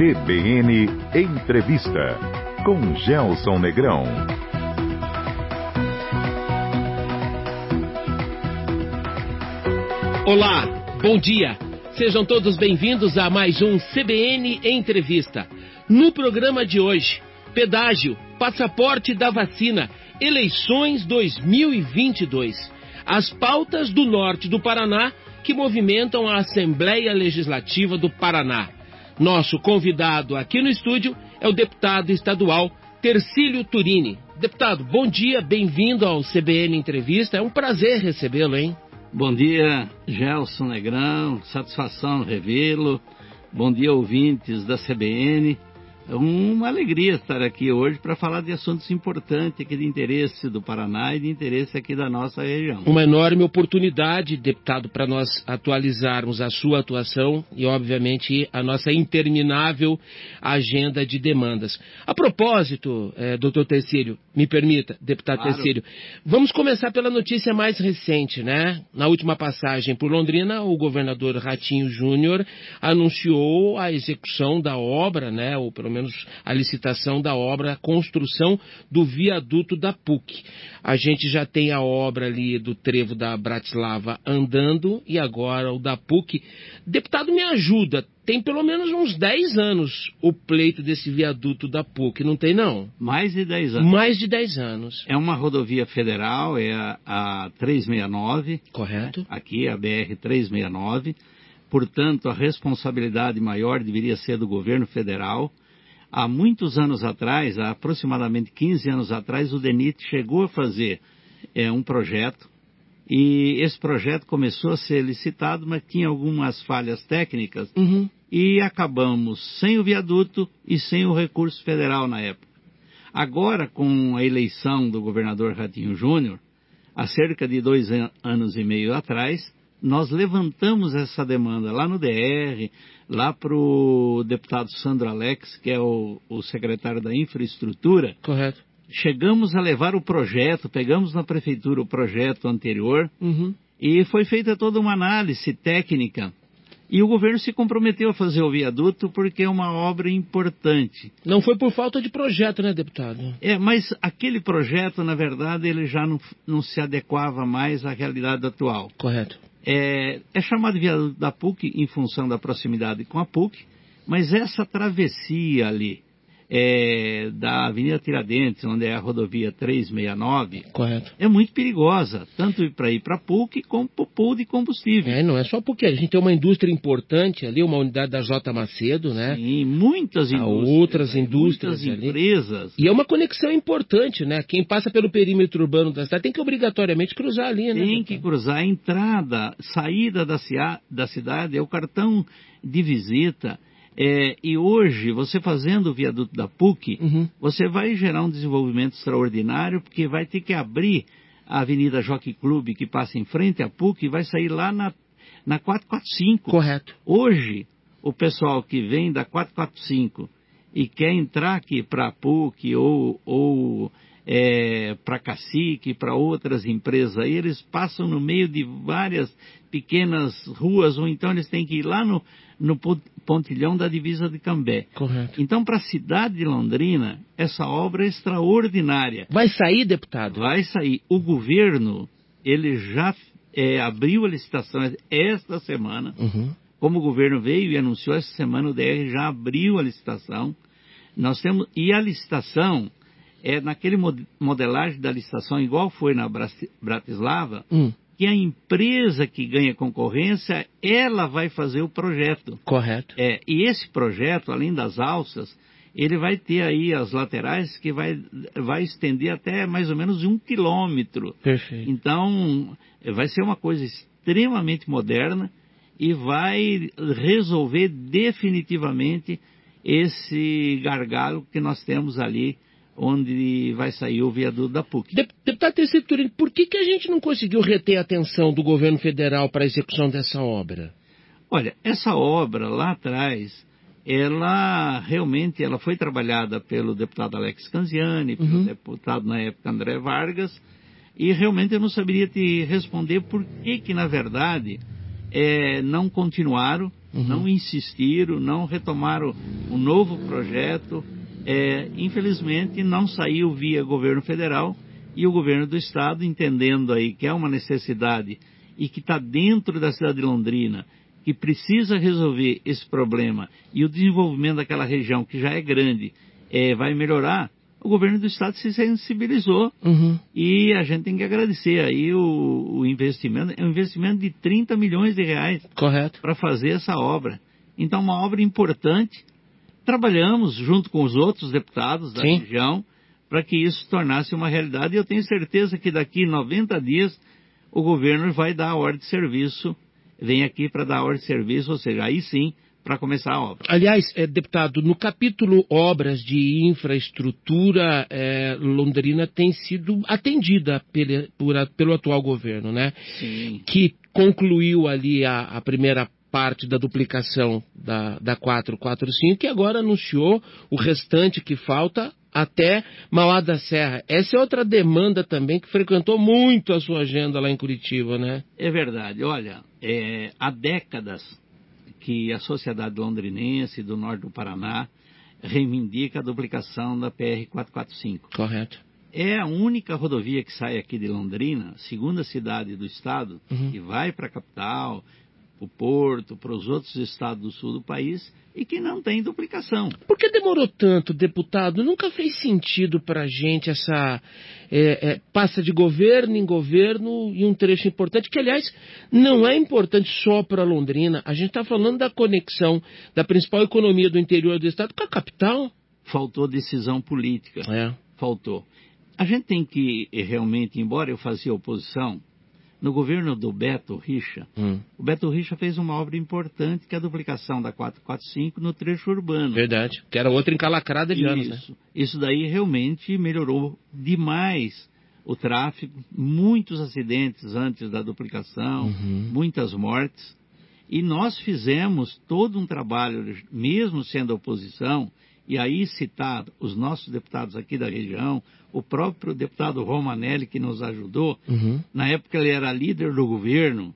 CBN Entrevista com Gelson Negrão. Olá, bom dia. Sejam todos bem-vindos a mais um CBN Entrevista. No programa de hoje, pedágio, passaporte da vacina, eleições 2022. As pautas do norte do Paraná que movimentam a Assembleia Legislativa do Paraná. Nosso convidado aqui no estúdio é o deputado estadual Tercílio Turini. Deputado, bom dia, bem-vindo ao CBN Entrevista. É um prazer recebê-lo, hein? Bom dia, Gelson Negrão, satisfação revê-lo. Bom dia, ouvintes da CBN. É uma alegria estar aqui hoje para falar de assuntos importantes aqui de interesse do Paraná e de interesse aqui da nossa região. Uma enorme oportunidade, deputado, para nós atualizarmos a sua atuação e, obviamente, a nossa interminável agenda de demandas. A propósito, eh, doutor Tercílio, me permita, deputado claro. Tercílio, vamos começar pela notícia mais recente, né? Na última passagem por Londrina, o governador Ratinho Júnior anunciou a execução da obra, né? Ou pelo menos menos a licitação da obra, a construção do viaduto da PUC. A gente já tem a obra ali do trevo da Bratislava andando e agora o da PUC. Deputado, me ajuda. Tem pelo menos uns 10 anos o pleito desse viaduto da PUC, não tem não? Mais de 10 anos. Mais de 10 anos. É uma rodovia federal, é a, a 369. Correto. Aqui, a BR 369. Portanto, a responsabilidade maior deveria ser do governo federal. Há muitos anos atrás, há aproximadamente 15 anos atrás, o DENIT chegou a fazer é, um projeto e esse projeto começou a ser licitado, mas tinha algumas falhas técnicas uhum. e acabamos sem o viaduto e sem o recurso federal na época. Agora, com a eleição do governador Ratinho Júnior, há cerca de dois anos e meio atrás, nós levantamos essa demanda lá no DR, lá para o deputado Sandro Alex, que é o, o secretário da infraestrutura. Correto. Chegamos a levar o projeto, pegamos na prefeitura o projeto anterior uhum. e foi feita toda uma análise técnica. E o governo se comprometeu a fazer o viaduto porque é uma obra importante. Não foi por falta de projeto, né, deputado? É, mas aquele projeto, na verdade, ele já não, não se adequava mais à realidade atual. Correto. É, é chamado de viaduto da PUC em função da proximidade com a PUC, mas essa travessia ali, é, da Avenida Tiradentes, onde é a rodovia 369, Correto. é muito perigosa, tanto para ir para PUC como para o pool de combustível. É, não é só PUC, a gente tem uma indústria importante ali, uma unidade da J. Macedo, né? Sim, muitas indústrias. outras indústrias muitas empresas. E é uma conexão importante, né? Quem passa pelo perímetro urbano da cidade tem que obrigatoriamente cruzar ali, né? Tem que cruzar a entrada, saída da, da cidade, é o cartão de visita é, e hoje, você fazendo o viaduto da PUC, uhum. você vai gerar um desenvolvimento extraordinário, porque vai ter que abrir a Avenida Jockey Club, que passa em frente à PUC, e vai sair lá na, na 445. Correto. Hoje, o pessoal que vem da 445 e quer entrar aqui para a PUC ou, ou é, para Cacique, para outras empresas aí, eles passam no meio de várias pequenas ruas, ou então eles têm que ir lá no, no pontilhão da divisa de Cambé. Correto. Então, para a cidade de Londrina, essa obra é extraordinária. Vai sair, deputado? Vai sair. O governo, ele já é, abriu a licitação esta semana. Uhum. Como o governo veio e anunciou essa semana, o DR já abriu a licitação. Nós temos e a licitação é naquele modelagem da licitação igual foi na Bratislava, hum que a empresa que ganha concorrência, ela vai fazer o projeto. Correto. É, e esse projeto, além das alças, ele vai ter aí as laterais que vai, vai estender até mais ou menos um quilômetro. Perfeito. Então, vai ser uma coisa extremamente moderna e vai resolver definitivamente esse gargalo que nós temos ali onde vai sair o viaduto da PUC. Deputado Terceiro Turino, por que, que a gente não conseguiu reter a atenção do governo federal para a execução dessa obra? Olha, essa obra lá atrás, ela realmente ela foi trabalhada pelo deputado Alex Canziani, pelo uhum. deputado na época André Vargas, e realmente eu não saberia te responder por que que, na verdade, é, não continuaram uhum. não insistiram, não retomaram um novo projeto. É, infelizmente, não saiu via governo federal e o governo do estado, entendendo aí que é uma necessidade e que está dentro da cidade de Londrina, que precisa resolver esse problema e o desenvolvimento daquela região, que já é grande, é, vai melhorar, o governo do estado se sensibilizou uhum. e a gente tem que agradecer aí o, o, investimento, é um investimento de 30 milhões de reais para fazer essa obra. Então, uma obra importante. Trabalhamos junto com os outros deputados da Sim. região para que isso tornasse uma realidade e eu tenho certeza que daqui 90 dias o governo vai dar a ordem de serviço, vem aqui para dar a ordem de serviço, ou seja, aí sim para começar a obra. Aliás, é, deputado, no capítulo obras de infraestrutura, é, Londrina tem sido atendida pele, por, pelo atual governo, né? Sim. Que concluiu ali a, a primeira parte da duplicação da, da 445 e agora anunciou o restante que falta até Mauá da Serra. Essa é outra demanda também que frequentou muito a sua agenda lá em Curitiba, né? É verdade. Olha, é, há décadas que a sociedade londrinense do norte do Paraná reivindica a duplicação da PR-445. Correto. É a única rodovia que sai aqui de Londrina, segunda cidade do estado, uhum. que vai para a capital, para o Porto, para os outros estados do sul do país e que não tem duplicação. Por que demorou tanto, deputado? Nunca fez sentido para a gente essa é, é, passa de governo em governo e um trecho importante, que aliás não é importante só para Londrina. A gente está falando da conexão da principal economia do interior do estado com a capital. Faltou decisão política. É. Faltou. A gente tem que realmente, embora eu fazia oposição, no governo do Beto Richa, hum. o Beto Richa fez uma obra importante que é a duplicação da 445 no trecho urbano. Verdade, que era outra encalacrada de Isso. anos. Né? Isso daí realmente melhorou demais o tráfego, muitos acidentes antes da duplicação, uhum. muitas mortes. E nós fizemos todo um trabalho, mesmo sendo oposição, e aí citar os nossos deputados aqui da região, o próprio deputado Romanelli que nos ajudou, uhum. na época ele era líder do governo,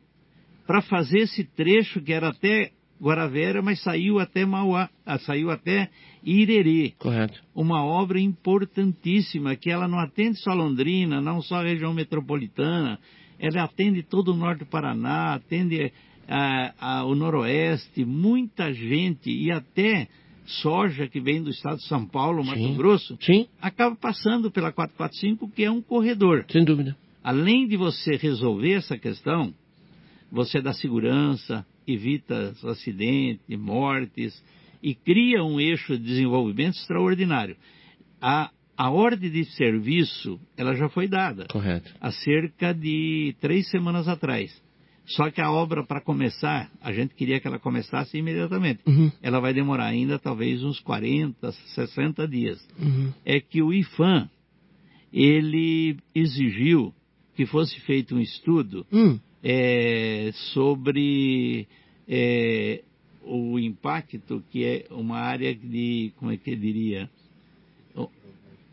para fazer esse trecho que era até Guaravera, mas saiu até Mauá, ah, saiu até Irerê. Correto. Uma obra importantíssima que ela não atende só Londrina, não só a região metropolitana, ela atende todo o norte do Paraná, atende ah, ah, o noroeste, muita gente e até soja que vem do estado de São Paulo, Mato Sim. Grosso, Sim. acaba passando pela 445, que é um corredor. Sem dúvida. Além de você resolver essa questão, você dá segurança, evita acidentes, mortes e cria um eixo de desenvolvimento extraordinário. A, a ordem de serviço, ela já foi dada. Correto. Há cerca de três semanas atrás. Só que a obra, para começar, a gente queria que ela começasse imediatamente. Uhum. Ela vai demorar ainda talvez uns 40, 60 dias. Uhum. É que o IFAM, ele exigiu que fosse feito um estudo uhum. é, sobre é, o impacto que é uma área de, como é que eu diria?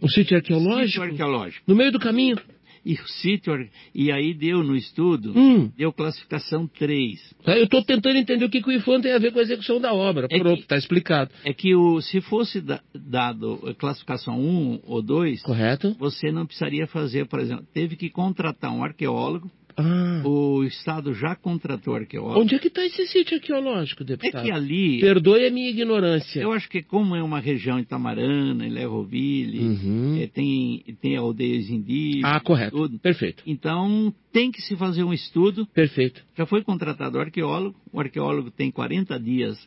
Um sítio arqueológico? Sítio arqueológico. No meio do caminho? E o sítio, e aí deu no estudo, hum. deu classificação 3. É, eu estou tentando entender o que, que o IFAM tem a ver com a execução da obra. É Pronto, está explicado. É que o, se fosse da, dado classificação 1 ou 2, Correto. você não precisaria fazer, por exemplo, teve que contratar um arqueólogo ah. O Estado já contratou arqueólogo. Onde é que está esse sítio arqueológico, deputado? É que ali... Perdoe a minha ignorância. Eu acho que como é uma região Itamarana, em Lerroville, uhum. é, tem, tem aldeias indígenas... Ah, correto. Tudo. Perfeito. Então, tem que se fazer um estudo. Perfeito. Já foi contratado o arqueólogo. O arqueólogo tem 40 dias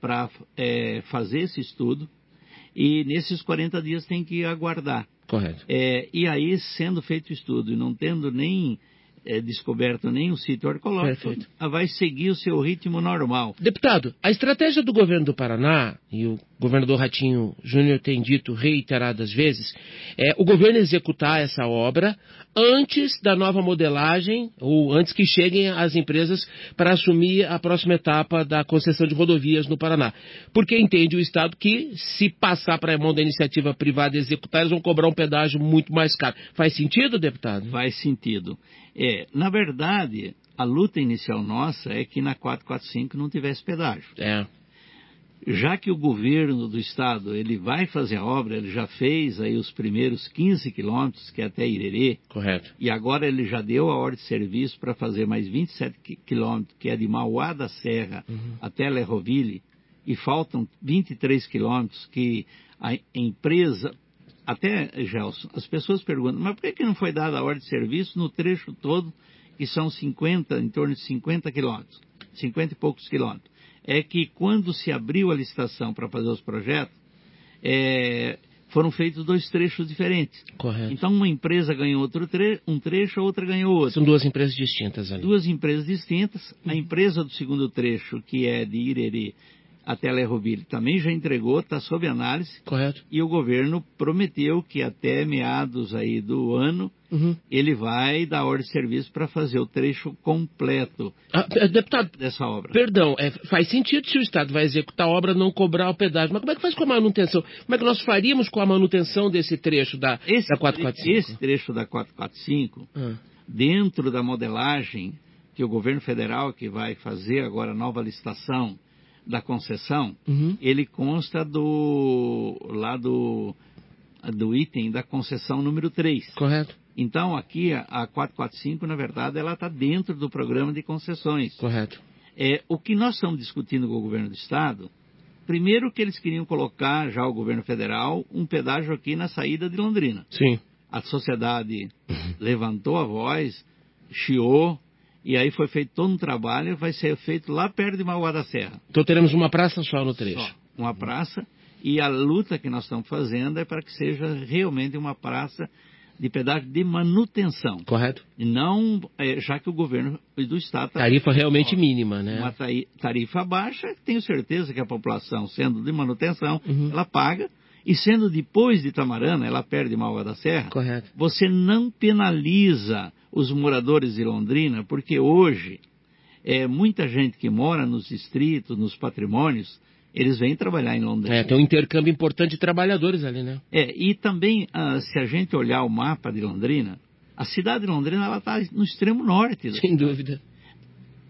para é, fazer esse estudo. E nesses 40 dias tem que aguardar. Correto. É, e aí, sendo feito o estudo e não tendo nem é, descoberto o sítio arqueológico, Perfeito. vai seguir o seu ritmo normal. Deputado, a estratégia do governo do Paraná, e o governador Ratinho Júnior tem dito reiteradas vezes, é o governo executar essa obra antes da nova modelagem, ou antes que cheguem as empresas para assumir a próxima etapa da concessão de rodovias no Paraná. Porque entende o Estado que, se passar para a mão da iniciativa privada executar, eles vão cobrar um pedágio muito mais caro. Faz sentido, deputado? Faz sentido. É, na verdade, a luta inicial nossa é que na 445 não tivesse pedágio. É. Já que o governo do estado ele vai fazer a obra, ele já fez aí os primeiros 15 quilômetros, que é até Irerê, Correto. e agora ele já deu a ordem de serviço para fazer mais 27 qui- quilômetros, que é de Mauá da Serra Uhum. até Lerroville, e faltam 23 quilômetros que a empresa. Até, Gelson, as pessoas perguntam, mas por que, que não foi dada a ordem de serviço no trecho todo, que são 50, em torno de 50 quilômetros, 50 e poucos quilômetros? É que quando se abriu a licitação para fazer os projetos, é, foram feitos dois trechos diferentes. Correto. Então, uma empresa ganhou outro tre um trecho, a outra ganhou outro. São duas empresas distintas ali. Duas empresas distintas. Uhum. A empresa do segundo trecho, que é de Irerê até Lerroville, também já entregou, está sob análise. Correto. E o governo prometeu que até meados aí do ano Uhum. ele vai dar ordem de serviço para fazer o trecho completo Ah, eh, deputado, dessa obra. Perdão, é, faz sentido se o Estado vai executar a obra não cobrar o pedágio. Mas como é que faz com a manutenção? Como é que nós faríamos com a manutenção desse trecho da, Esse, da 445? esse trecho da 445 Ah, dentro da modelagem que o governo federal que vai fazer agora a nova licitação da concessão, uhum. ele consta do lá do, do item da concessão número 3. Correto, Então aqui a, a 445, na verdade, ela está dentro do programa de concessões. correto. É, o que nós estamos discutindo com o governo do estado, primeiro que eles queriam colocar já o governo federal um pedágio aqui na saída de Londrina Sim. a sociedade levantou a voz, chiou, e aí foi feito todo um trabalho, vai ser feito lá perto de Mauá da Serra. Então teremos uma praça só no trecho. Só, uma praça, e a luta que nós estamos fazendo é para que seja realmente uma praça de pedágio de manutenção. Correto? E não, é, já que o governo do Estado está Tarifa realmente Ó, mínima, né? uma tari- tarifa baixa, tenho certeza que a população, sendo de manutenção, Uhum. ela paga, e sendo depois de Itamarana, ela perde Mauá da Serra, Correto. você não penaliza os moradores de Londrina, porque hoje é muita gente que mora nos distritos, nos patrimônios, eles vêm trabalhar em Londrina. É, tem um intercâmbio importante de trabalhadores ali, né? É, e também, ah, se a gente olhar o mapa de Londrina, a cidade de Londrina está no extremo norte. Sem dúvida.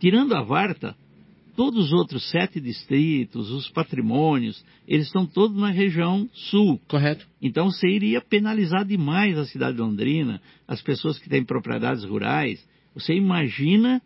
Tirando a Varta, todos os outros sete distritos, os patrimônios, eles estão todos na região sul. Correto. Então você iria penalizar demais a cidade de Londrina, as pessoas que têm propriedades rurais. Você imagina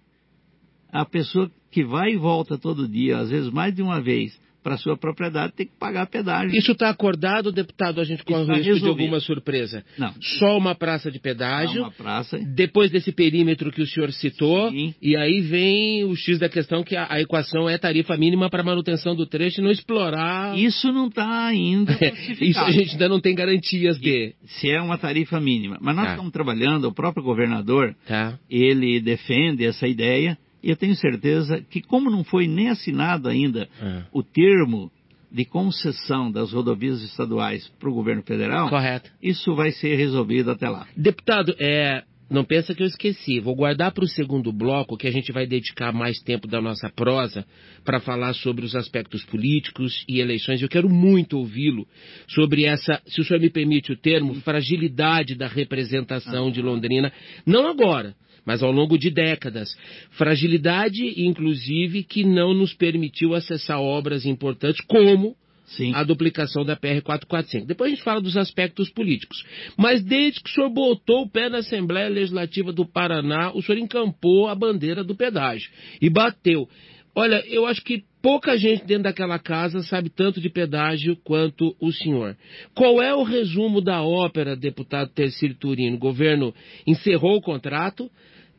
a pessoa que vai e volta todo dia, às vezes mais de uma vez, para sua propriedade, tem que pagar pedágio. Isso está acordado, deputado? A gente corre o risco de alguma surpresa. Não, Só uma praça de pedágio. uma praça. Depois desse perímetro que o senhor citou, Sim. e aí vem o X da questão, que a, a equação é tarifa mínima para manutenção do trecho e não explorar. Isso não está ainda Isso a gente ainda não tem garantias de. Se é uma tarifa mínima. Mas nós Tá. estamos trabalhando, o próprio governador, Tá? ele defende essa ideia, e eu tenho certeza que, como não foi nem assinado ainda Ah. o termo de concessão das rodovias estaduais para o governo federal, Correto. isso vai ser resolvido até lá. Deputado, é, não pensa que eu esqueci. Vou guardar para o segundo bloco, que a gente vai dedicar mais tempo da nossa prosa para falar sobre os aspectos políticos e eleições. Eu quero muito ouvi-lo sobre essa, se o senhor me permite o termo, fragilidade da representação de Londrina. Não agora. Mas ao longo de décadas. Fragilidade, inclusive, que não nos permitiu acessar obras importantes como Sim. a duplicação da PR-445. Depois a gente fala dos aspectos políticos. Mas desde que o senhor botou o pé na Assembleia Legislativa do Paraná, o senhor encampou a bandeira do pedágio e bateu. Olha, eu acho que pouca gente dentro daquela casa sabe tanto de pedágio quanto o senhor. Qual é o resumo da ópera, deputado Tercílio Turino? O governo encerrou o contrato,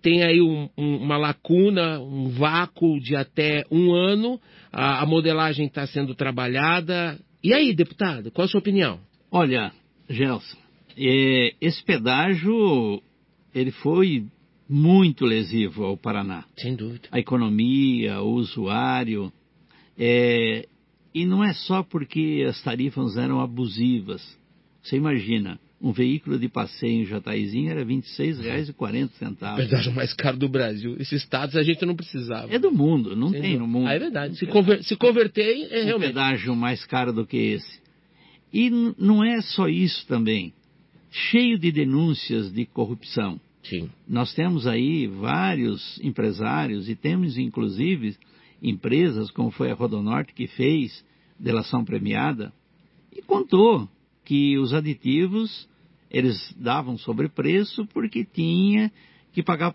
tem aí um- um- uma lacuna, um vácuo de até um ano, a, a modelagem está sendo trabalhada. E aí, deputado, qual a sua opinião? Olha, Gelson, é, esse pedágio ele foi muito lesivo ao Paraná. Sem dúvida. A economia, o usuário. é, e não é só porque as tarifas eram abusivas. Você imagina, um veículo de passeio em Jataizinho era R$ 26,40. Pedágio mais caro do Brasil. Esses estados a gente não precisava. É do mundo, não tem no mundo. Ah, é verdade. Se, conver- se converter, é um realmente. pedágio mais caro do que esse. E não é só isso também. Cheio de denúncias de corrupção. Sim. Nós temos aí vários empresários e temos inclusive empresas, como foi a Rodonorte, que fez delação premiada e contou que os aditivos eles davam sobrepreço porque tinha que pagar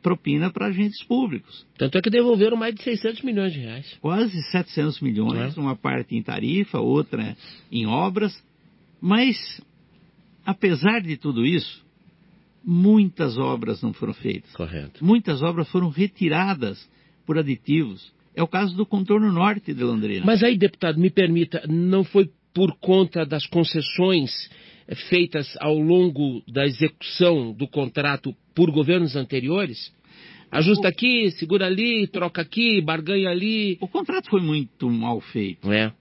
propina para agentes públicos. Tanto é que devolveram mais de 600 milhões de reais. Quase 700 milhões, é? uma parte em tarifa, outra em obras. Mas, apesar de tudo isso, muitas obras não foram feitas. Correto. Muitas obras foram retiradas por aditivos. É o caso do contorno norte de Londrina. Mas aí, deputado, me permita, não foi por conta das concessões feitas ao longo da execução do contrato por governos anteriores? Ajusta aqui, segura ali, troca aqui, barganha ali. O contrato foi muito mal feito. É.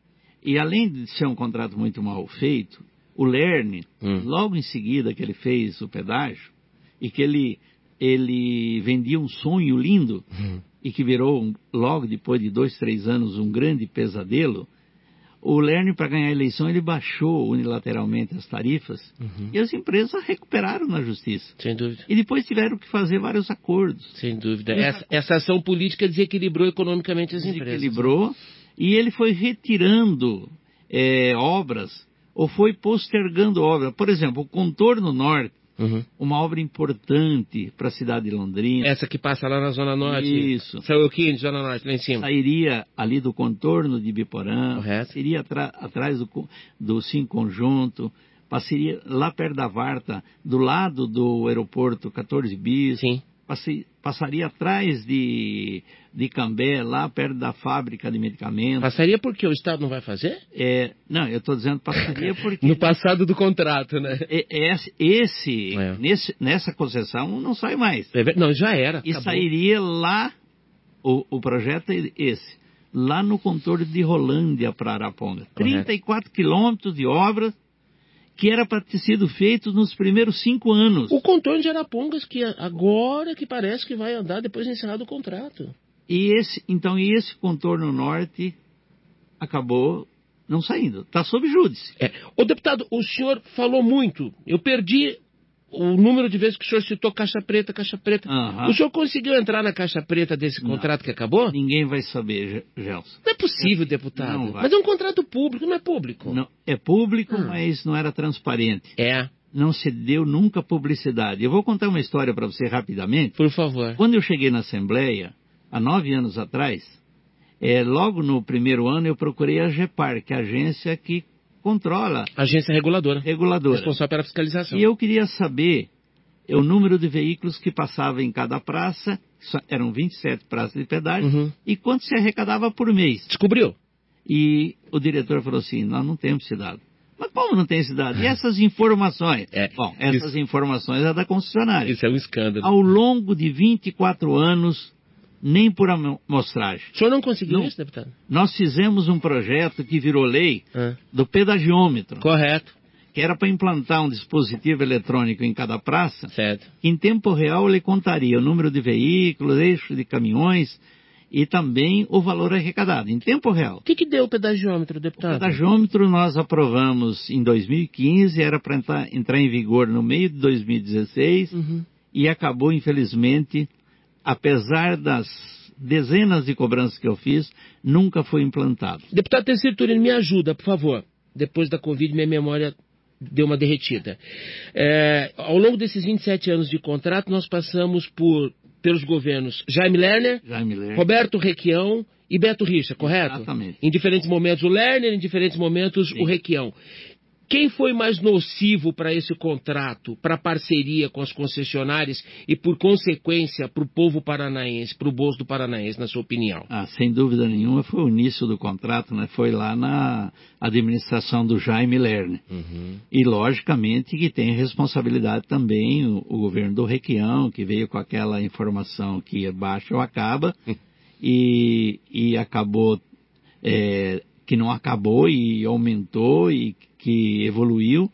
E além de ser um contrato muito mal feito, o Lerne, hum. logo em seguida que ele fez o pedágio, e que ele, ele vendia um sonho lindo, hum. e que virou, logo depois de dois, três anos, um grande pesadelo, o Lerner, para ganhar a eleição, ele baixou unilateralmente as tarifas uhum. e as empresas recuperaram na justiça. Sem dúvida. E depois tiveram que fazer vários acordos. Sem dúvida. Essa, essa, ação política desequilibrou economicamente as empresas. Desequilibrou e ele foi retirando é, obras ou foi postergando obras. Por exemplo, o contorno norte Uhum. Uma obra importante para a cidade de Londrina. Essa que passa lá na Zona Norte. Isso. Saiu aqui, Zona Norte, lá em cima. Sairia ali do contorno de Biporã. Correto. Seria atrás do, do Sim Conjunto. Passaria lá perto da Varta, do lado do aeroporto 14 Bis. Sim passaria atrás de, de Cambé, lá perto da fábrica de medicamentos. Passaria porque o Estado não vai fazer? É, não, eu estou dizendo passaria porque... no passado do contrato, né? Esse, esse é. nesse, nessa concessão não sai mais. É, não, já era. E acabou. sairia lá, o, o projeto é esse, lá no contorno de Rolândia para Araponga. Correto. 34 quilômetros de obras que era para ter sido feito nos primeiros cinco anos. O contorno de Arapongas, que agora que parece que vai andar depois de encerrado o contrato. E esse, então, esse contorno norte acabou não saindo. Está sob júdice. É. O deputado, o senhor falou muito. Eu perdi o número de vezes que o senhor citou caixa preta, caixa preta. Uhum. O senhor conseguiu entrar na caixa preta desse contrato não. que acabou? Ninguém vai saber, Gelson. Não é possível, deputado. Mas é um contrato público, não é público. Não, é público, hum. mas não era transparente. É. Não se deu nunca publicidade. Eu vou contar uma história para você rapidamente. Por favor. Quando eu cheguei na Assembleia, há nove anos atrás, é, logo no primeiro ano eu procurei a GEPAR, que é a agência que controla. Agência reguladora. Reguladora. Responsável pela fiscalização. E eu queria saber o número de veículos que passavam em cada praça, eram 27 praças de pedágio, uhum. e quanto se arrecadava por mês. Descobriu? E o diretor falou assim: nós não temos esse dado. Mas como não tem esse dado? E essas informações? É, Bom, essas isso, informações é da concessionária. Isso é um escândalo. Ao longo de 24 anos, nem por amostragem. O senhor não conseguiu não, isso, deputado? Nós fizemos um projeto que virou lei ah. do pedagiômetro. Correto. Que era para implantar um dispositivo eletrônico em cada praça. Certo. Em tempo real ele contaria o número de veículos, eixo de caminhões e também o valor arrecadado, em tempo real. O que, que deu o pedagiômetro, deputado? O pedagiômetro nós aprovamos em 2015, era para entrar, entrar, em vigor no meio de 2016 uhum. e acabou, infelizmente, apesar das dezenas de cobranças que eu fiz, nunca foi implantado. Deputado Terceiro Turino, me ajuda, por favor. Depois da Covid, minha memória deu uma derretida. É, ao longo desses 27 anos de contrato, nós passamos por pelos governos Jaime Lerner, Jaime Lerner. Roberto Requião e Beto Richa, correto? Exatamente. Em diferentes momentos o Lerner, em diferentes momentos Sim. o Requião. Quem foi mais nocivo para esse contrato, para a parceria com as concessionárias e, por consequência, para o povo paranaense, para o bolso do paranaense, na sua opinião? Ah, sem dúvida nenhuma, foi o início do contrato, né? foi lá na administração do Jaime Lerner. Uhum. E, logicamente, que tem responsabilidade também o, o, governo do Requião, que veio com aquela informação que é baixa ou acaba, e, e acabou, é, que não acabou e aumentou e que evoluiu.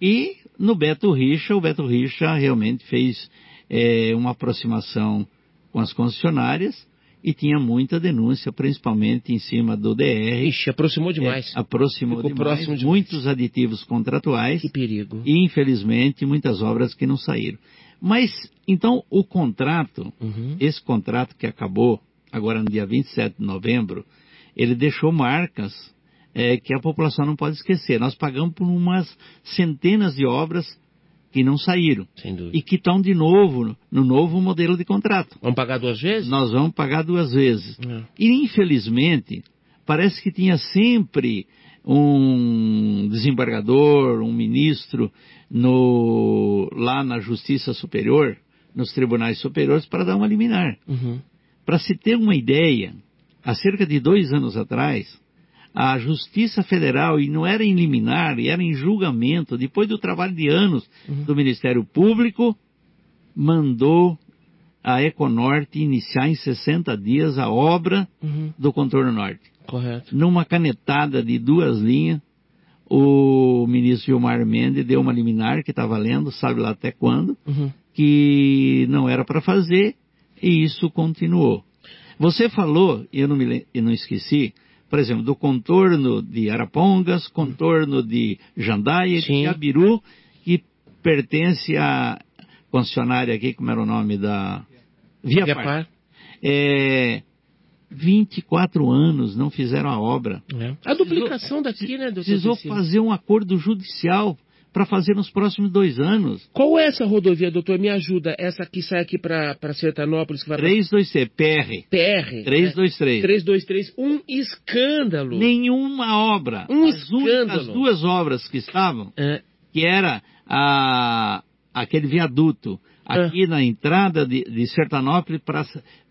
E no Beto Richa, o Beto Richa realmente fez é, uma aproximação com as concessionárias e tinha muita denúncia, principalmente em cima do DR. Ixi, aproximou demais. É, aproximou Ficou demais, demais. Muitos aditivos contratuais. Que perigo. E, infelizmente, muitas obras que não saíram. Mas, então, o contrato, Uhum. esse contrato que acabou agora no dia 27 de novembro, ele deixou marcas é, que a população não pode esquecer. Nós pagamos por umas centenas de obras que não saíram e que estão de novo no novo modelo de contrato. Vamos pagar duas vezes? Nós vamos pagar duas vezes. É. E, infelizmente, parece que tinha sempre um desembargador, um ministro no- lá na Justiça Superior, nos tribunais superiores, para dar uma liminar. Uhum. Para se ter uma ideia, há cerca de dois anos atrás, a Justiça Federal, e não era em liminar, e era em julgamento, depois do trabalho de anos Uhum. do Ministério Público, mandou a Econorte iniciar em 60 dias a obra Uhum. do contorno norte. Correto. Numa canetada de duas linhas, o ministro Gilmar Mendes deu uma liminar que está valendo, sabe lá até quando, Uhum. que não era para fazer, e isso continuou. Você falou, e eu não, me, eu não esqueci, por exemplo, do contorno de Arapongas, contorno de Jandaia e Sim. de Abiru, que pertence à concessionária aqui, como era o nome da... Via, Via Par. par. É, 24 anos não fizeram a obra. É. A duplicação daqui, né, doutor? Precisou fazer um acordo judicial para fazer nos próximos dois anos. Qual é essa rodovia, doutor? Me ajuda. Essa que sai aqui para Sertanópolis, que vai 323, PR, PR. 323. 323. Um escândalo. Nenhuma obra. Um As escândalo. únicas duas obras que estavam, É, que era a, aquele viaduto Ah. aqui na entrada de, de Sertanópolis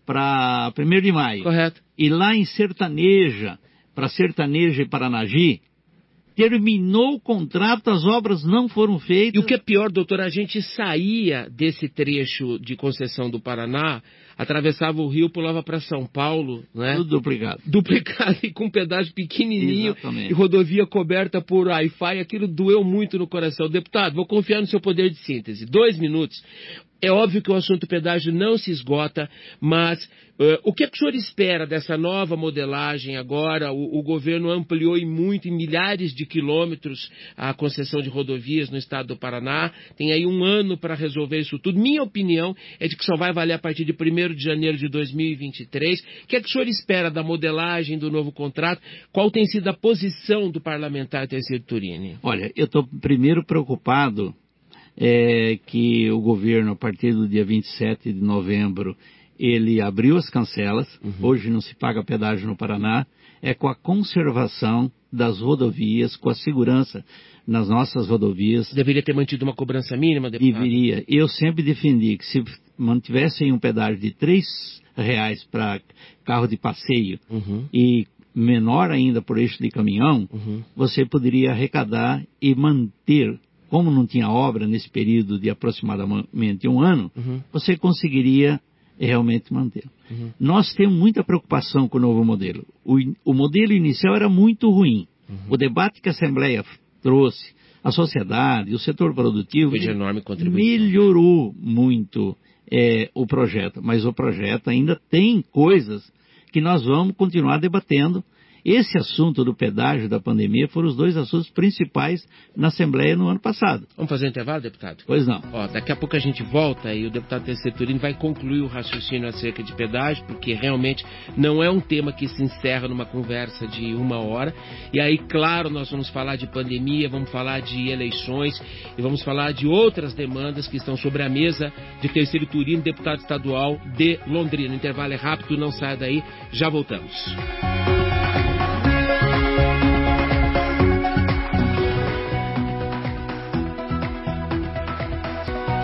para 1 de maio. correto. E lá em Sertaneja, para Sertaneja e Paranagi, terminou o contrato, as obras não foram feitas. E o que é pior, doutor, a gente saía desse trecho de concessão do Paraná, atravessava o rio, pulava para São Paulo, né? Tudo duplicado. Duplicado e com um pedaço pequenininho Exatamente. e rodovia coberta por Wi-Fi, aquilo doeu muito no coração. Deputado, vou confiar no seu poder de síntese. Dois minutos. É óbvio que o assunto pedágio não se esgota, mas eh, o que, é que o senhor espera dessa nova modelagem agora? O, o governo ampliou em muito, em milhares de quilômetros, a concessão de rodovias no estado do Paraná. Tem aí um ano para resolver isso tudo. Minha opinião é de que só vai valer a partir de 1 de janeiro de 2023. O que é que o senhor espera da modelagem do novo contrato? Qual tem sido a posição do parlamentar Terceiro Turini? Olha, eu estou primeiro preocupado é, que o governo, a partir do dia 27 de novembro, ele abriu as cancelas, hoje não se paga pedágio no Paraná, é com a conservação das rodovias, com a segurança nas nossas rodovias, Deveria ter mantido uma cobrança mínima, deputado? deveria. Eu sempre defendi que se mantivessem um pedágio de R$ reais para carro de passeio Uhum, e menor ainda por eixo de caminhão, uhum. você poderia arrecadar e manter, como não tinha obra nesse período de aproximadamente um ano, Uhum. você conseguiria realmente manter. Uhum. Nós temos muita preocupação com o novo modelo. O, o modelo inicial era muito ruim. Uhum. O debate que a Assembleia trouxe, a sociedade, o setor produtivo, Foi de enorme contribuição. melhorou muito é, o projeto, mas o projeto ainda tem coisas que nós vamos continuar debatendo. Esse assunto do pedágio da pandemia foram os dois assuntos principais na Assembleia no ano passado. Vamos fazer um intervalo, deputado? Pois não. Ó, daqui a pouco a gente volta e o deputado Terceiro Turino vai concluir o raciocínio acerca de pedágio, porque realmente não é um tema que se encerra numa conversa de uma hora. E aí, claro, nós vamos falar de pandemia, vamos falar de eleições e vamos falar de outras demandas que estão sobre a mesa de Terceiro Turino, deputado estadual de Londrina. O intervalo é rápido, não saia daí, já voltamos.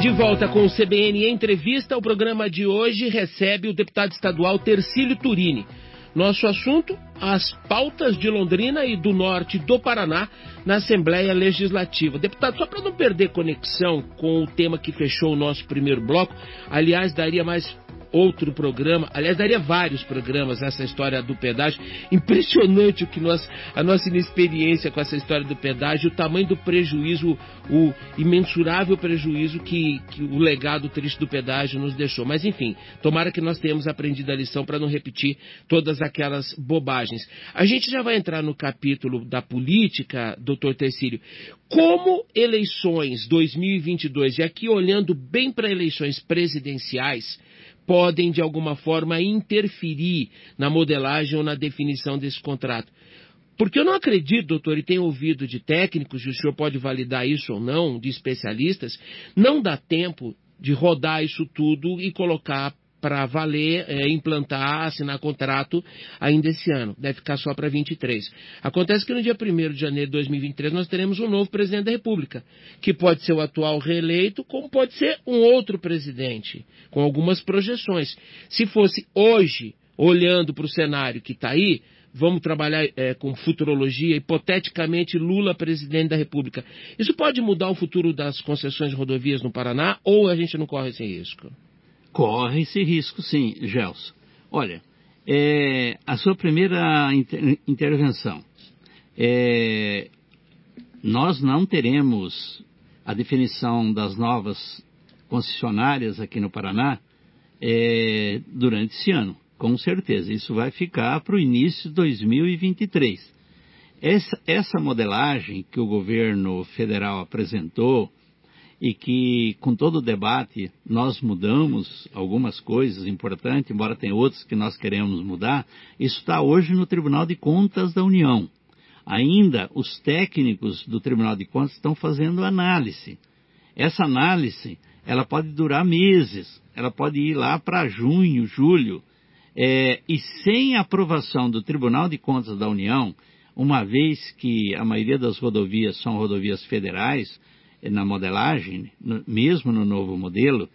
De volta com o CBN entrevista, o programa de hoje recebe o deputado estadual Tercílio Turini. Nosso assunto, as pautas de Londrina e do norte do Paraná na Assembleia Legislativa. Deputado, só para não perder conexão com o tema que fechou o nosso primeiro bloco, aliás, daria mais outro programa, aliás, daria vários programas essa história do pedágio. Impressionante o que nós, a nossa inexperiência com essa história do pedágio, o tamanho do prejuízo, o imensurável prejuízo que, que o legado triste do pedágio nos deixou. Mas enfim, tomara que nós tenhamos aprendido a lição para não repetir todas aquelas bobagens. A gente já vai entrar no capítulo da política, doutor Tercílio. Como eleições 2022, e aqui olhando bem para eleições presidenciais, podem de alguma forma interferir na modelagem ou na definição desse contrato? Porque eu não acredito, doutor, e tenho ouvido de técnicos, e o senhor pode validar isso ou não, de especialistas, não dá tempo de rodar isso tudo e colocar para valer, é, implantar, assinar contrato ainda esse ano. Deve ficar só para 23. Acontece que no dia 1 de janeiro de 2023 nós teremos um novo presidente da República, que pode ser o atual reeleito, como pode ser um outro presidente, com algumas projeções. Se fosse hoje, olhando para o cenário que está aí, vamos trabalhar é, com futurologia, hipoteticamente Lula presidente da República. Isso pode mudar o futuro das concessões de rodovias no Paraná ou a gente não corre esse risco? Corre esse risco, sim, Gelson. Olha, é, a sua primeira inter intervenção. É, nós não teremos a definição das novas concessionárias aqui no Paraná é, durante esse ano, com certeza. Isso vai ficar para o início de 2023. Essa, essa modelagem que o governo federal apresentou, e que, com todo o debate, nós mudamos algumas coisas importantes, embora tenha outras que nós queremos mudar, isso está hoje no Tribunal de Contas da União. Ainda os técnicos do Tribunal de Contas estão fazendo análise. Essa análise, ela pode durar meses, ela pode ir lá para junho, julho, é, e sem aprovação do Tribunal de Contas da União, uma vez que a maioria das rodovias são rodovias federais, na modelagem, no, mesmo no novo modelo,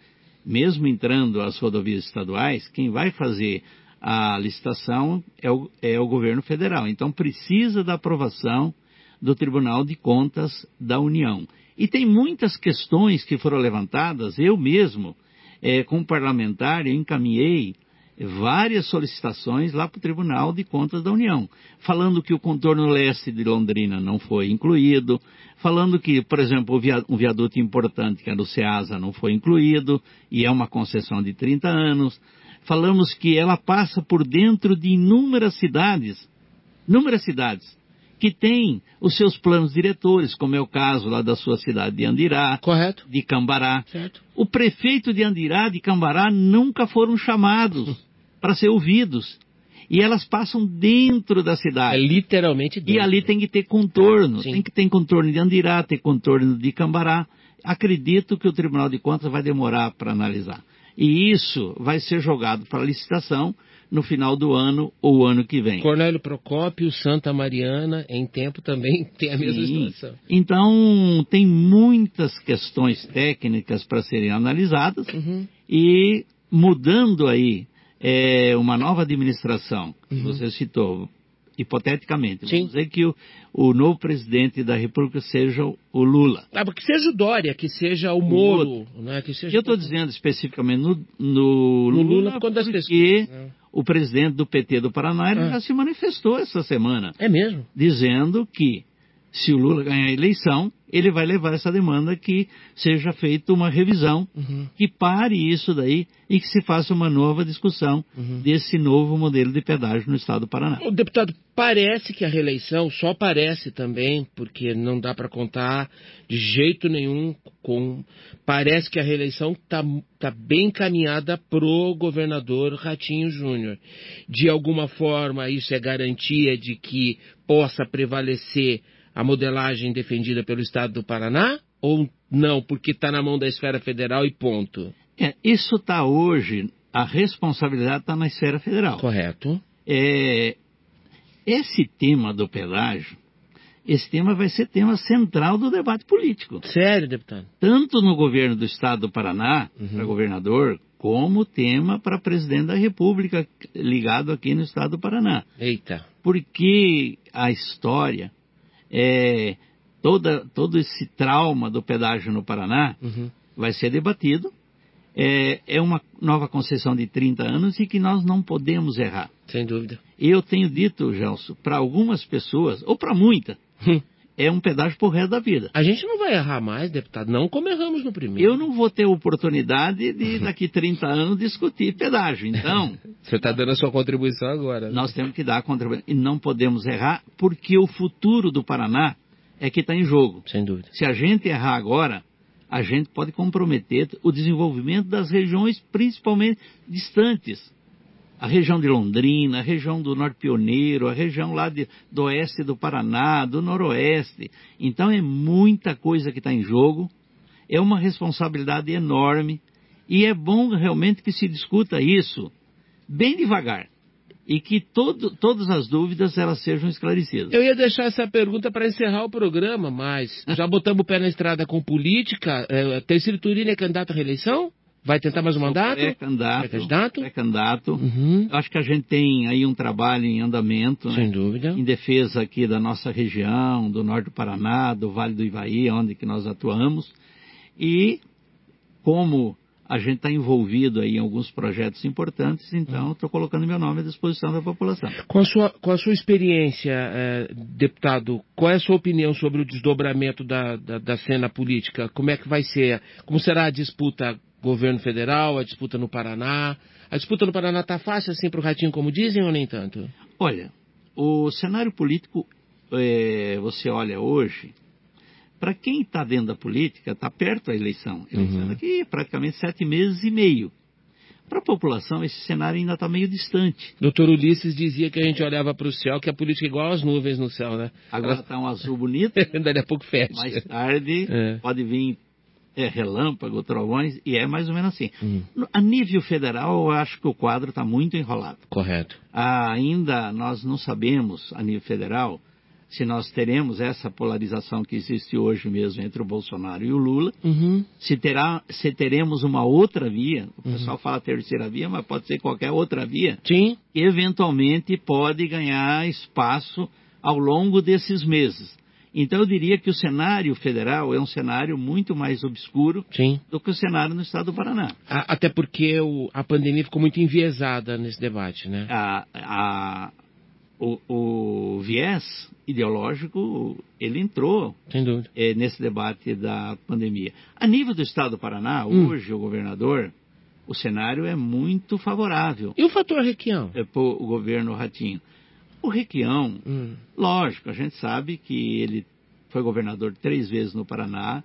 mesmo entrando as rodovias estaduais, quem vai fazer a licitação é o, é o governo federal. Então precisa da aprovação do Tribunal de Contas da União. E tem muitas questões que foram levantadas, eu mesmo, é, como parlamentar, encaminhei várias solicitações lá para o Tribunal de Contas da União, falando que o contorno leste de Londrina não foi incluído, falando que, por exemplo, um viaduto importante que é do SEASA não foi incluído, e é uma concessão de 30 anos. Falamos que ela passa por dentro de inúmeras cidades, inúmeras cidades, que têm os seus planos diretores, como é o caso lá da sua cidade de Andirá, Correto. de Cambará. Certo. O prefeito de Andirá, de Cambará, nunca foram chamados para ser ouvidos. E elas passam dentro da cidade. É literalmente dentro. E ali tem que ter contorno. Sim. Tem que ter contorno de Andirá, ter contorno de Cambará. Acredito que o Tribunal de Contas vai demorar para analisar. E isso vai ser jogado para licitação no final do ano ou ano que vem. Cornélio Procópio, Santa Mariana, em tempo também tem a mesma Sim. situação. Então, tem muitas questões técnicas para serem analisadas Uhum. e mudando aí é, uma nova administração, que Uhum. você citou, hipoteticamente, Sim. vamos dizer que o, o novo presidente da República seja o Lula. Ah, que seja o Dória, que seja o Moro, né? que seja Eu estou dizendo especificamente no, no No Lula Lula, porque pesquisas, né? o presidente do PT do Paraná Ah. já se manifestou essa semana, É mesmo? dizendo que se o Lula ganhar a eleição, ele vai levar essa demanda que seja feita uma revisão, Uhum. que pare isso daí e que se faça uma nova discussão Uhum. desse novo modelo de pedágio no estado do Paraná. O deputado, parece que a reeleição, só parece também, porque não dá para contar de jeito nenhum com. Parece que a reeleição está tá bem encaminhada pro governador Ratinho Júnior. De alguma forma, isso é garantia de que possa prevalecer a modelagem defendida pelo Estado do Paraná? Ou não, porque está na mão da esfera federal e ponto? É, isso está hoje, a responsabilidade está na esfera federal. Correto. É, esse tema do pedágio, esse tema vai ser tema central do debate político. Sério, deputado? Tanto no governo do estado do Paraná, Uhum. para governador, como tema para presidente da República, ligado aqui no estado do Paraná. Eita. Porque a história, é, toda, todo esse trauma do pedágio no Paraná Uhum. vai ser debatido é, é uma nova concessão de 30 anos e que nós não podemos errar. Sem dúvida. Eu tenho dito, Gelson, para algumas pessoas, ou para muitas, Hum. É um pedágio por resto da vida. A gente não vai errar mais, deputado, não como erramos no primeiro. Eu não vou ter oportunidade de, daqui 30 anos, discutir pedágio. Então, Você está dando a sua contribuição agora. né? nós temos que dar a contribuição. E não podemos errar, porque o futuro do Paraná é que está em jogo. Sem dúvida. Se a gente errar agora, a gente pode comprometer o desenvolvimento das regiões, principalmente distantes. A região de Londrina, a região do Norte Pioneiro, a região lá de- do oeste do Paraná, do noroeste. Então é muita coisa que está em jogo, é uma responsabilidade enorme e é bom realmente que se discuta isso bem devagar e que todo- todas as dúvidas elas sejam esclarecidas. Eu ia deixar essa pergunta para encerrar o programa, mas já botamos o pé na estrada com política. É, Terceiro Turino é candidato à reeleição? Vai tentar mais um mandato? Pré-candidato. Pré-candidato? Pré-candidato. Uhum. Acho que a gente tem aí um trabalho em andamento, né? Sem dúvida. em defesa aqui da nossa região, do norte do Paraná, do Vale do Ivaí, onde que nós atuamos. E como a gente está envolvido aí em alguns projetos importantes, então estou colocando meu nome à disposição da população. Com a sua, com a sua experiência, eh, deputado, qual é a sua opinião sobre o desdobramento da, da, da cena política? Como é que vai ser? Como será a disputa governo federal, a disputa no Paraná? A disputa no Paraná está fácil assim para o Ratinho, como dizem, ou nem tanto? Olha, o cenário político, eh, você olha hoje, para quem está dentro da política, está perto da eleição. Eleição Uhum. daqui praticamente sete meses e meio. Para a população, esse cenário ainda está meio distante. Doutor Ulisses dizia que a gente olhava para o céu, que a política é igual às nuvens no céu, né? Agora está um azul bonito, Dali a pouco fecha. mais tarde É. pode vir é, relâmpago, trovões, e é mais ou menos assim. Hum, A nível federal, eu acho que o quadro está muito enrolado. correto. Ah, ainda nós não sabemos, a nível federal, se nós teremos essa polarização que existe hoje mesmo entre o Bolsonaro e o Lula, Uhum. se, terá, se teremos uma outra via, o pessoal fala terceira via, mas pode ser qualquer outra via, Sim, que eventualmente pode ganhar espaço ao longo desses meses. Então eu diria que o cenário federal é um cenário muito mais obscuro sim. do que o cenário no estado do Paraná. A- Até porque o- a pandemia ficou muito enviesada nesse debate, né? A, a- o, o viés ideológico, ele entrou eh, nesse debate da pandemia. A nível do estado do Paraná, Hum. hoje o governador, o cenário é muito favorável E o fator Requião? para o governo Ratinho. O Requião, Hum, Lógico, a gente sabe que ele foi governador três vezes no Paraná,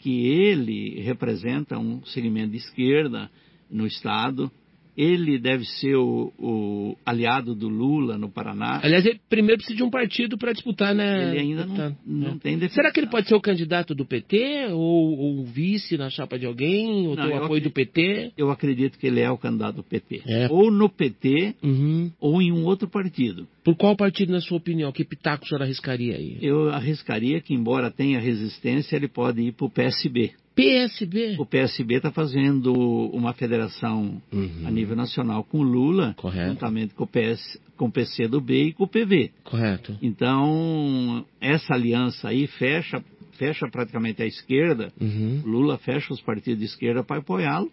que ele representa um segmento de esquerda no Estado, ele deve ser o, o aliado do Lula no Paraná. Aliás, ele primeiro precisa de um partido para disputar, né? Ele ainda não, não É. tem definição. Será que ele pode ser o candidato do PT ou, ou vice na chapa de alguém, ou Não, ter o apoio do PT? Eu acredito que ele é o candidato do PT. É. Ou no PT, Uhum. ou em um outro partido. Por qual partido, na sua opinião? Que pitaco o senhor arriscaria aí? Eu arriscaria que, embora tenha resistência, ele pode ir para o PSB. PSB? O PSB está fazendo uma federação Uhum. a nível nacional com o Lula, Correto. juntamente com o, PS, com o PC do B e com o PV. Correto. Então, essa aliança aí fecha, fecha praticamente a esquerda, Uhum. Lula fecha os partidos de esquerda para apoiá-lo,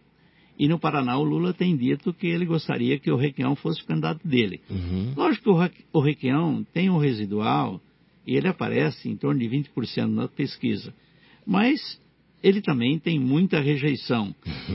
e no Paraná o Lula tem dito que ele gostaria que o Requião fosse o candidato dele. Uhum. Lógico que o Requião tem um residual, e ele aparece em torno de 20% na pesquisa, mas ele também tem muita rejeição.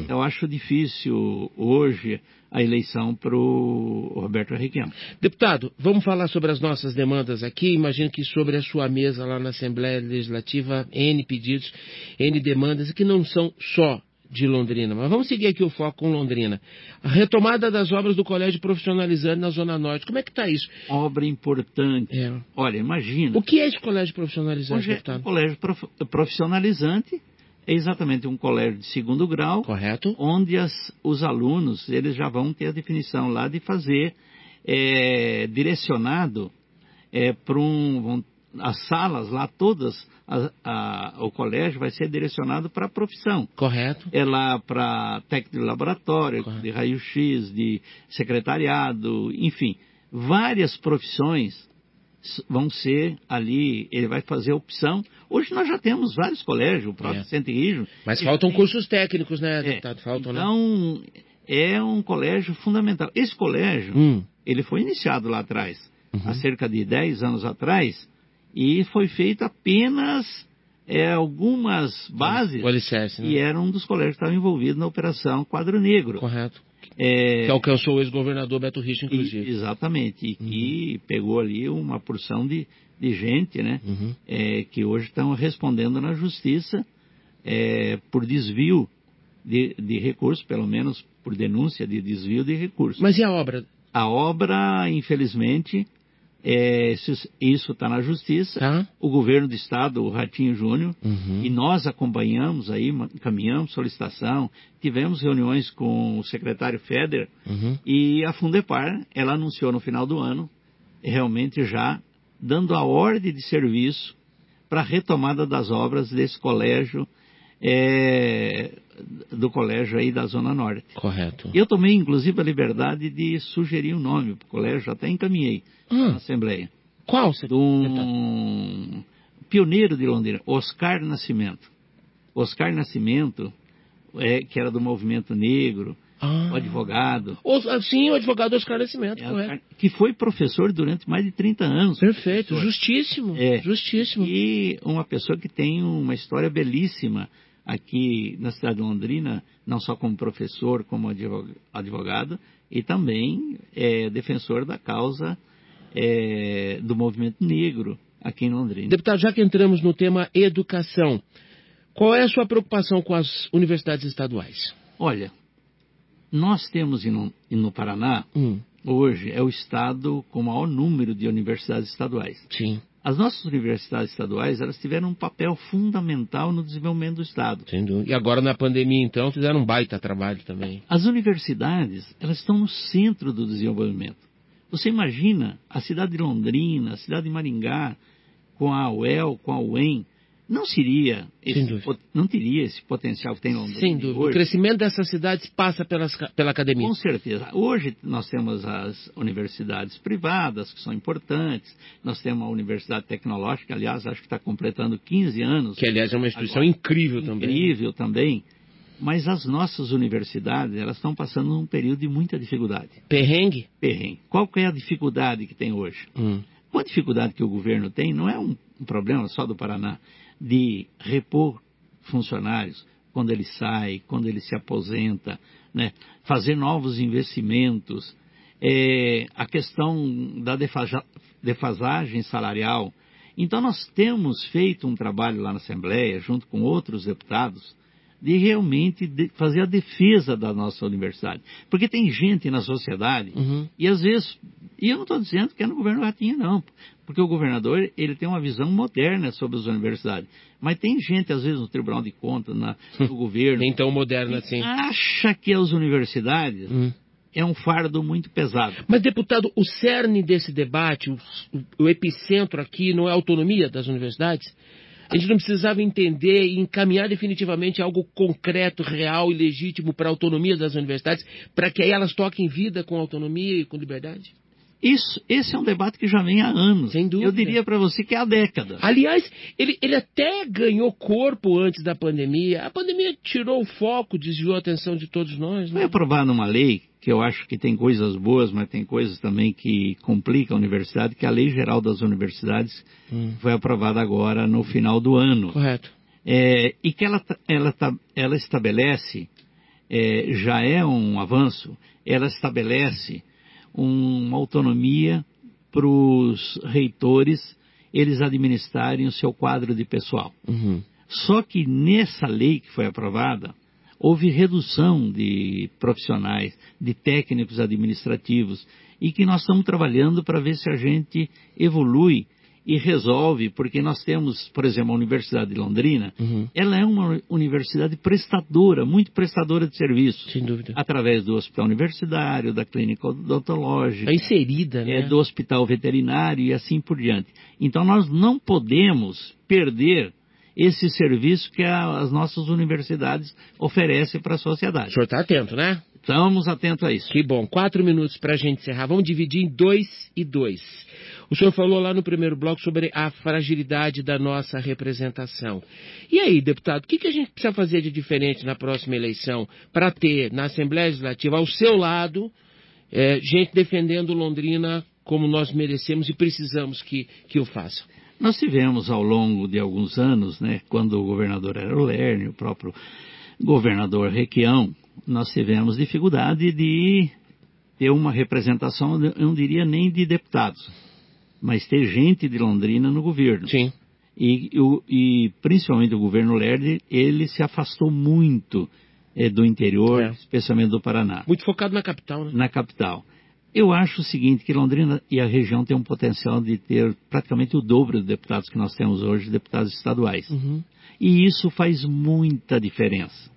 Eu acho difícil hoje a eleição para o Roberto Requião. Deputado, vamos falar sobre as nossas demandas aqui. Imagino que sobre a sua mesa lá na Assembleia Legislativa, N pedidos, N demandas, que não são só de Londrina. Mas vamos seguir aqui o foco com Londrina. A retomada das obras do Colégio Profissionalizante na Zona Norte. Como é que está isso? Obra importante. É. Olha, imagina. O que é esse Colégio Profissionalizante, Hoje é deputado? colégio prof- profissionalizante é exatamente um colégio de segundo grau, Correto? onde as- os alunos eles já vão ter a definição lá de fazer é, direcionado para um vão- as salas lá todas a- a- o colégio vai ser direcionado para a profissão Correto? é lá para técnico de laboratório Correto. de raio-x de secretariado enfim várias profissões vão ser ali, ele vai fazer a opção. Hoje nós já temos vários colégios, o próprio É. Centro Rígio. Mas faltam tem- cursos técnicos, né, é, deputado? Faltam, né? Então, é um colégio fundamental. Esse colégio, Hum, ele foi iniciado lá atrás, Uhum. há cerca de 10 anos atrás, e foi feito apenas é, algumas bases, o alicerce, né? e era um dos colégios que estava envolvido na Operação Quadro Negro. Correto. É, Que alcançou o ex-governador Beto Richa, e- inclusive. exatamente, e que pegou ali uma porção de, de gente, né? Uhum. é, que hoje estão respondendo na justiça é, por desvio de, de recursos, pelo menos por denúncia de desvio de recursos. Mas e a obra? A obra, infelizmente, é, isso está na justiça. Tá? O governo do estado, o Ratinho Júnior, Uhum. e nós acompanhamos aí, encaminhamos solicitação, tivemos reuniões com o secretário Feder Uhum. e a Fundepar, ela anunciou no final do ano, realmente já dando a ordem de serviço para a retomada das obras desse colégio, é, do colégio aí da Zona Norte. Correto. Eu tomei, inclusive, a liberdade de sugerir um nome para o colégio, até encaminhei na Ah, Assembleia, qual? de deputado? um pioneiro de Londrina, Oscar Nascimento. Oscar Nascimento, é, que era do movimento negro, Ah. o advogado, Os- ah, sim, o advogado Oscar Nascimento, É, correto. que foi professor durante mais de 30 anos. Perfeito, Professor. justíssimo. É. Justíssimo. E uma pessoa que tem uma história belíssima aqui na cidade de Londrina, não só como professor, como advo- advogado, e também é defensor da causa é, do movimento negro aqui em Londrina. Deputado, já que entramos no tema educação, qual é a sua preocupação com as universidades estaduais? Olha, nós temos no, no Paraná, Hum, hoje, é o estado com o maior número de universidades estaduais. sim, As nossas universidades estaduais, elas tiveram um papel fundamental no desenvolvimento do Estado. E agora na pandemia, então, fizeram um baita trabalho também. As universidades, elas estão no centro do desenvolvimento. Você imagina a cidade de Londrina, a cidade de Maringá, com a UEL, com a UEM, não seria esse, não teria esse potencial que tem Londrina Sem dúvida. O hoje. crescimento dessas cidades passa pelas, pela academia. Com certeza. Hoje nós temos as universidades privadas, que são importantes. Nós temos a Universidade Tecnológica, aliás, acho que está completando 15 anos. Que, aliás, é uma instituição Agora, incrível também. incrível também. Mas as nossas universidades, elas estão passando um período de muita dificuldade. Perrengue? Perrengue. Qual que é a dificuldade que tem hoje? Hum, Com a dificuldade que o governo tem, não é um problema só do Paraná, de repor funcionários quando ele sai, quando ele se aposenta, né? fazer novos investimentos, é, a questão da defasagem salarial. Então, nós temos feito um trabalho lá na Assembleia, junto com outros deputados, de realmente de- fazer a defesa da nossa universidade. Porque tem gente na sociedade uhum. e às vezes, e eu não estou dizendo que é no governo Ratinho, não, porque o governador ele tem uma visão moderna sobre as universidades. Mas tem gente, às vezes, no Tribunal de Contas, na, no governo, Nem tão moderno que assim. acha que as universidades Hum. é um fardo muito pesado. Mas, deputado, o cerne desse debate, o, o epicentro aqui, não é a autonomia das universidades? A gente não precisava entender e encaminhar definitivamente algo concreto, real e legítimo para a autonomia das universidades, para que aí elas toquem vida com autonomia e com liberdade? Isso, esse é um debate que já vem há anos. Sem dúvida. Eu diria para você que é há décadas. Aliás, ele, ele até ganhou corpo antes da pandemia. A pandemia tirou o foco, desviou a atenção de todos nós. Foi Né? aprovada uma lei que eu acho que tem coisas boas, mas tem coisas também que complicam a universidade, que a Lei Geral das Universidades Hum, foi aprovada agora no final do ano. correto. É, e que ela, ta- ela, ta- ela estabelece, é, já é um avanço, ela estabelece uma autonomia para os reitores eles administrarem o seu quadro de pessoal. Uhum. Só que nessa lei que foi aprovada, houve redução de profissionais, de técnicos administrativos, e que nós estamos trabalhando para ver se a gente evolui e resolve, porque nós temos, por exemplo, a Universidade de Londrina, Uhum. ela é uma universidade prestadora, muito prestadora de serviços, Sem dúvida. através do hospital universitário, da clínica odontológica, É inserida, né? é, do hospital veterinário e assim por diante. Então nós não podemos perder esse serviço que a- as nossas universidades oferecem para a O sociedade. senhor está atento, né? Estamos atentos a isso. Que bom. Quatro minutos para a gente encerrar. Vamos dividir em dois e dois. O senhor falou lá no primeiro bloco sobre a fragilidade da nossa representação. E aí, deputado, o que, que a gente precisa fazer de diferente na próxima eleição para ter na Assembleia Legislativa ao seu lado é, gente defendendo Londrina como nós merecemos e precisamos que, que o faça? Nós tivemos ao longo de alguns anos, né, quando o governador era o Lerner, o próprio governador Requião, nós tivemos dificuldade de ter uma representação, eu não diria nem de deputados, mas ter gente de Londrina no governo. Sim. E, e, principalmente o governo Lerner, ele se afastou muito é, do interior, é. especialmente do Paraná. Muito focado na capital, né? Na capital. Eu acho o seguinte, que Londrina e a região têm um potencial de ter praticamente o dobro de deputados que nós temos hoje, deputados estaduais. Uhum. E isso faz muita diferença.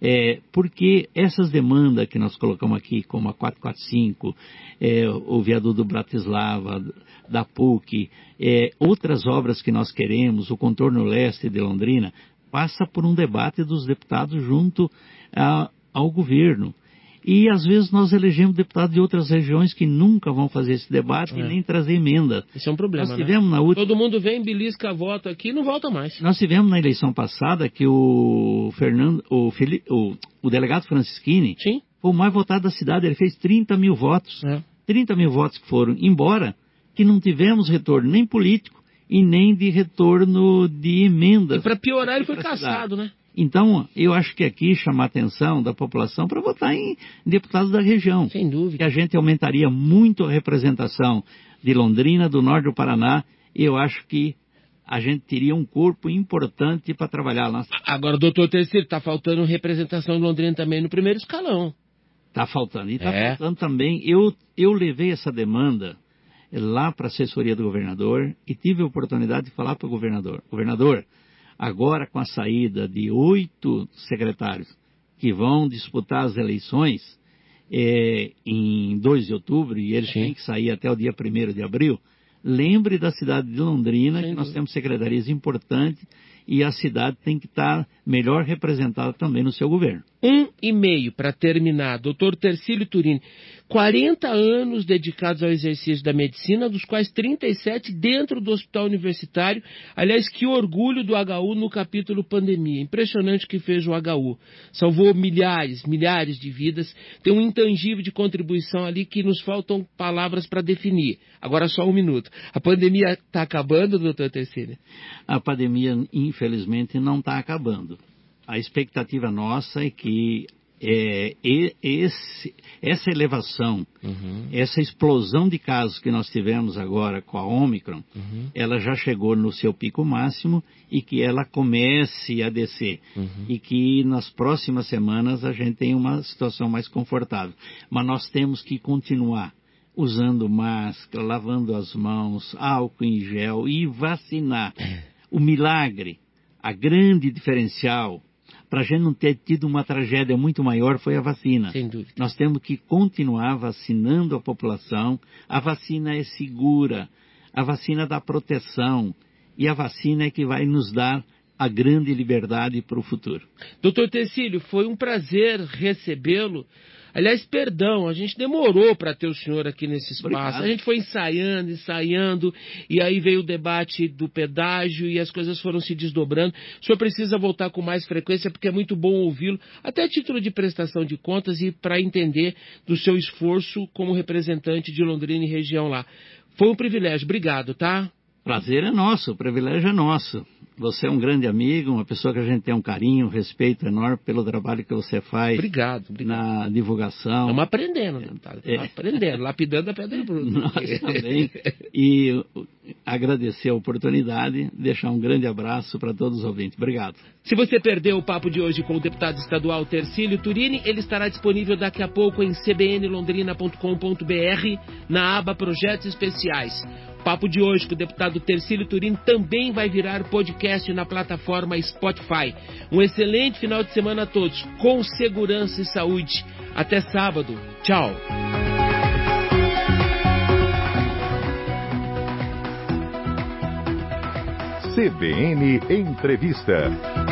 É, porque essas demandas que nós colocamos aqui, como a 445, é, o viaduto do Bratislava, da PUC, é, outras obras que nós queremos, o contorno leste de Londrina, passa por um debate dos deputados junto a, ao governo. E às vezes nós elegemos deputados de outras regiões que nunca vão fazer esse debate é. e nem trazer emenda. Esse é um problema. Nós né? tivemos né? na última... Todo mundo vem, belisca voto aqui e não volta mais. Nós tivemos na eleição passada que o Fernando, o, Fili... o, o delegado Francisquini Sim. foi o mais votado da cidade, ele fez 30 mil votos. É. 30 mil votos que foram embora, que não tivemos retorno nem político e nem de retorno de emendas. E para piorar ele foi caçado, né? Então, eu acho que aqui chamar a atenção da população para votar em deputados da região. Sem dúvida. Que a gente aumentaria muito a representação de Londrina, do norte do Paraná, e eu acho que a gente teria um corpo importante para trabalhar lá. Agora, doutor Terceiro, está faltando representação de Londrina também no primeiro escalão. Está faltando. E está é. faltando também. Eu, eu levei essa demanda lá para a assessoria do governador e tive a oportunidade de falar para o governador. Governador, agora com a saída de oito secretários que vão disputar as eleições é, em 2 de outubro, e eles Sim. têm que sair até o dia 1 de abril, lembre da cidade de Londrina, Sim. que nós temos secretarias importantes e a cidade tem que estar melhor representada também no seu governo. Um e meio para terminar, doutor Tercílio Turini. 40 anos dedicados ao exercício da medicina, dos quais 37 dentro do hospital universitário. Aliás, que orgulho do HU no capítulo pandemia. Impressionante o que fez o HU. Salvou milhares, milhares de vidas. Tem um intangível de contribuição ali que nos faltam palavras para definir. Agora só um minuto. A pandemia está acabando, doutor Terceira? A pandemia, infelizmente, não está acabando. A expectativa nossa é que é, esse, essa elevação, uhum. essa explosão de casos que nós tivemos agora com a Omicron, uhum. ela já chegou no seu pico máximo e que ela comece a descer. Uhum. E que nas próximas semanas a gente tenha uma situação mais confortável. Mas nós temos que continuar usando máscara, lavando as mãos, álcool em gel e vacinar. É. O milagre, a grande diferencial para a gente não ter tido uma tragédia muito maior foi a vacina. Sem dúvida. Nós temos que continuar vacinando a população. A vacina é segura, a vacina dá proteção e a vacina é que vai nos dar a grande liberdade para o futuro. Doutor Tecílio, foi um prazer recebê-lo Aliás, perdão, a gente demorou para ter o senhor aqui nesse espaço. Obrigado. A gente foi ensaiando, ensaiando, e aí veio o debate do pedágio e as coisas foram se desdobrando. O senhor precisa voltar com mais frequência, porque é muito bom ouvi-lo, até a título de prestação de contas e para entender do seu esforço como representante de Londrina e região lá. Foi um privilégio. Obrigado, tá? Prazer é nosso, o privilégio é nosso. Você é um grande amigo, uma pessoa que a gente tem um carinho, um respeito enorme pelo trabalho que você faz. Obrigado, obrigado. Na divulgação. Estamos aprendendo, deputado. É. Estamos aprendendo, lapidando a pedra bruta. Nós também. E agradecer a oportunidade, deixar um grande abraço para todos os ouvintes. Obrigado. Se você perdeu o papo de hoje com o deputado estadual Tercílio Turini, ele estará disponível daqui a pouco em cbnlondrina.com.br na aba Projetos Especiais papo de hoje com o deputado Tercílio Turim também vai virar podcast na plataforma Spotify. Um excelente final de semana a todos, com segurança e saúde. Até sábado. Tchau. CBN Entrevista.